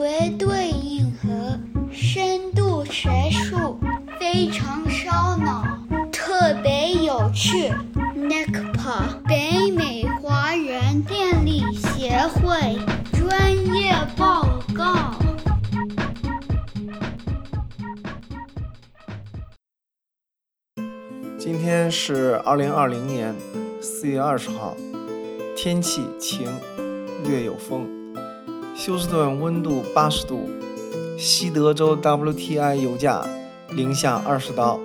绝对硬核，深度学术，非常烧脑，特别有趣。NECPA 北美华人电力协会专业报告。今天是二零二零年四月二十号，天气晴，略有风。休斯顿温度八十度，西德州 WTI 油价零下二十刀。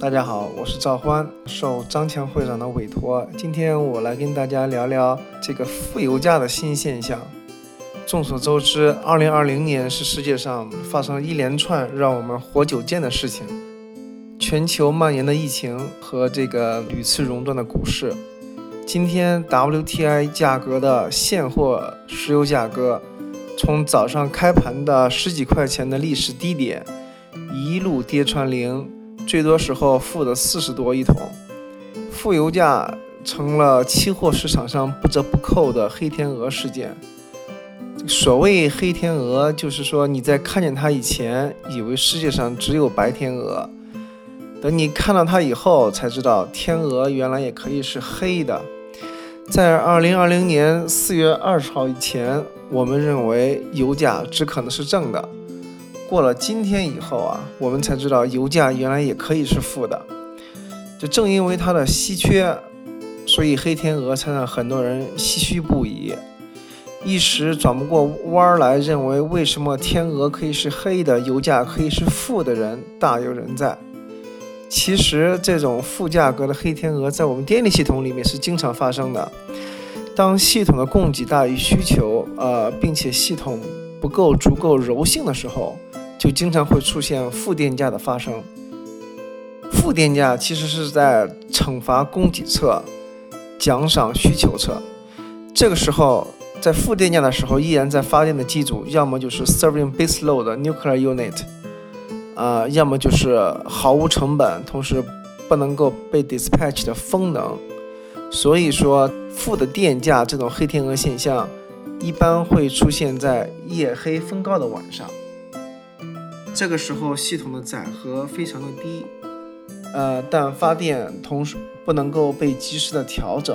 大家好，我是赵欢，受张强会长的委托，今天我来跟大家聊聊这个负油价的新现象。众所周知，二零二零年是世界上发生了一连串让我们活久见的事情。全球蔓延的疫情和这个屡次熔断的股市，今天 WTI 价格的现货石油价格从早上开盘的十几块钱的历史低点，一路跌穿零，最多时候负的四十多一桶，负油价成了期货市场上不折不扣的黑天鹅事件。所谓黑天鹅，就是说你在看见它以前，以为世界上只有白天鹅。等你看到它以后，才知道天鹅原来也可以是黑的。在二零二零年四月二十号以前，我们认为油价只可能是正的。过了今天以后啊，我们才知道油价原来也可以是负的。就正因为它的稀缺，所以黑天鹅才让很多人唏嘘不已，一时转不过弯来，认为为什么天鹅可以是黑的，油价可以是负的人大有人在。其实，这种负价格的黑天鹅在我们电力系统里面是经常发生的。当系统的供给大于需求，呃，并且系统不够足够柔性的时候，就经常会出现负电价的发生。负电价其实是在惩罚供给侧，奖赏需求侧。这个时候，在负电价的时候，依然在发电的机组，要么就是 serving base load nuclear unit。啊，要么就是毫无成本，同时不能够被 dispatch 的风能，所以说负的电价这种黑天鹅现象，一般会出现在夜黑风高的晚上。这个时候系统的载荷非常的低，呃，但发电同时不能够被及时的调整。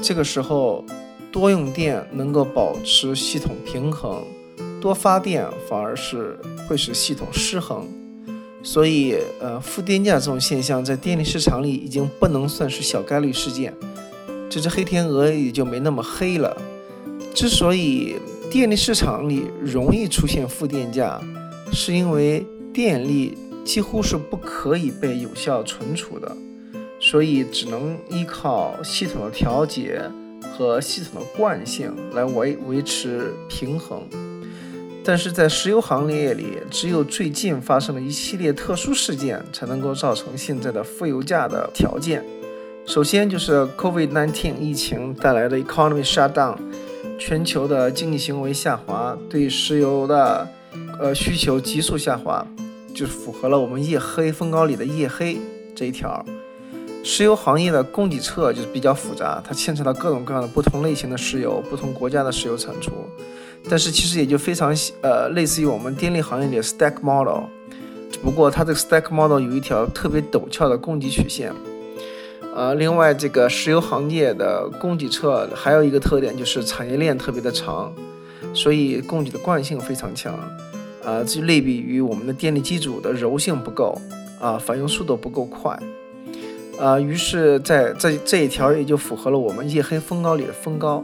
这个时候多用电能够保持系统平衡。多发电反而是会使系统失衡，所以呃负电价这种现象在电力市场里已经不能算是小概率事件，这只黑天鹅也就没那么黑了。之所以电力市场里容易出现负电价，是因为电力几乎是不可以被有效存储的，所以只能依靠系统的调节和系统的惯性来维维持平衡。但是在石油行业里，只有最近发生了一系列特殊事件，才能够造成现在的负油价的条件。首先就是 COVID-19 疫情带来的 economy shutdown，全球的经济行为下滑，对石油的呃需求急速下滑，就是符合了我们夜黑风高里的夜黑这一条。石油行业的供给侧就是比较复杂，它牵扯到各种各样的不同类型的石油，不同国家的石油产出。但是其实也就非常呃类似于我们电力行业里的 stack model，只不过它这个 stack model 有一条特别陡峭的供给曲线。呃，另外这个石油行业的供给侧还有一个特点就是产业链特别的长，所以供给的惯性非常强。啊，这类比于我们的电力机组的柔性不够啊，反应速度不够快。啊，于是在这这一条也就符合了我们夜黑风高里的风高。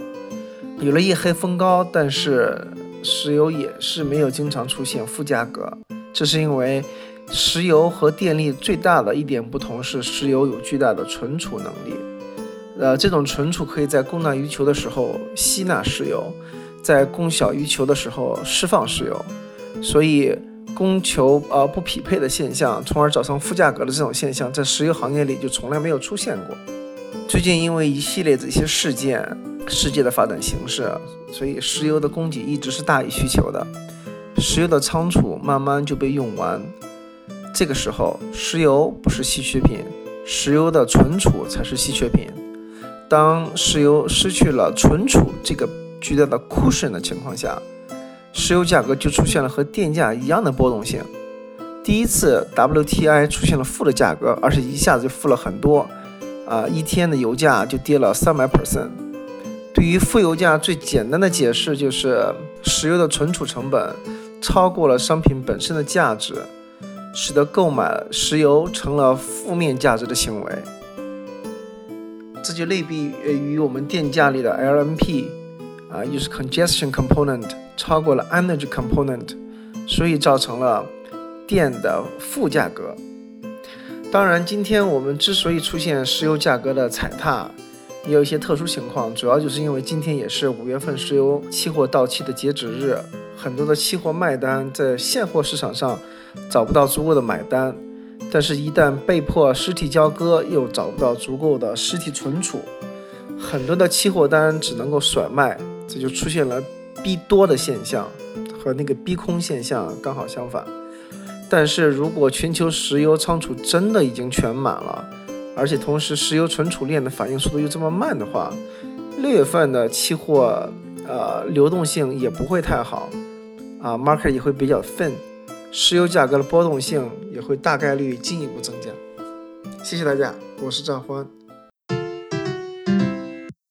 有了夜黑风高，但是石油也是没有经常出现负价格，这是因为石油和电力最大的一点不同是石油有巨大的存储能力，呃，这种存储可以在供大于求的时候吸纳石油，在供小于求的时候释放石油，所以供求呃不匹配的现象，从而造成负价格的这种现象，在石油行业里就从来没有出现过。最近因为一系列的一些事件。世界的发展形势，所以石油的供给一直是大于需求的，石油的仓储慢慢就被用完。这个时候，石油不是稀缺品，石油的存储才是稀缺品。当石油失去了存储这个巨大的 cushion 的情况下，石油价格就出现了和电价一样的波动性。第一次 WTI 出现了负的价格，而且一下子就负了很多，啊，一天的油价就跌了三百 percent。对于负油价最简单的解释就是，石油的存储成本超过了商品本身的价值，使得购买石油成了负面价值的行为。这就类比于我们电价里的 LMP，啊，又是 congestion component 超过了 energy component，所以造成了电的负价格。当然，今天我们之所以出现石油价格的踩踏，也有一些特殊情况，主要就是因为今天也是五月份石油期货到期的截止日，很多的期货卖单在现货市场上找不到足够的买单。但是，一旦被迫实体交割，又找不到足够的实体存储，很多的期货单只能够甩卖，这就出现了逼多的现象，和那个逼空现象刚好相反。但是如果全球石油仓储真的已经全满了，而且同时石油存储链的反应速度又这么慢的话，六月份的期货呃流动性也不会太好，啊，market 也会比较 thin。石油价格的波动性也会大概率进一步增加。谢谢大家，我是赵欢。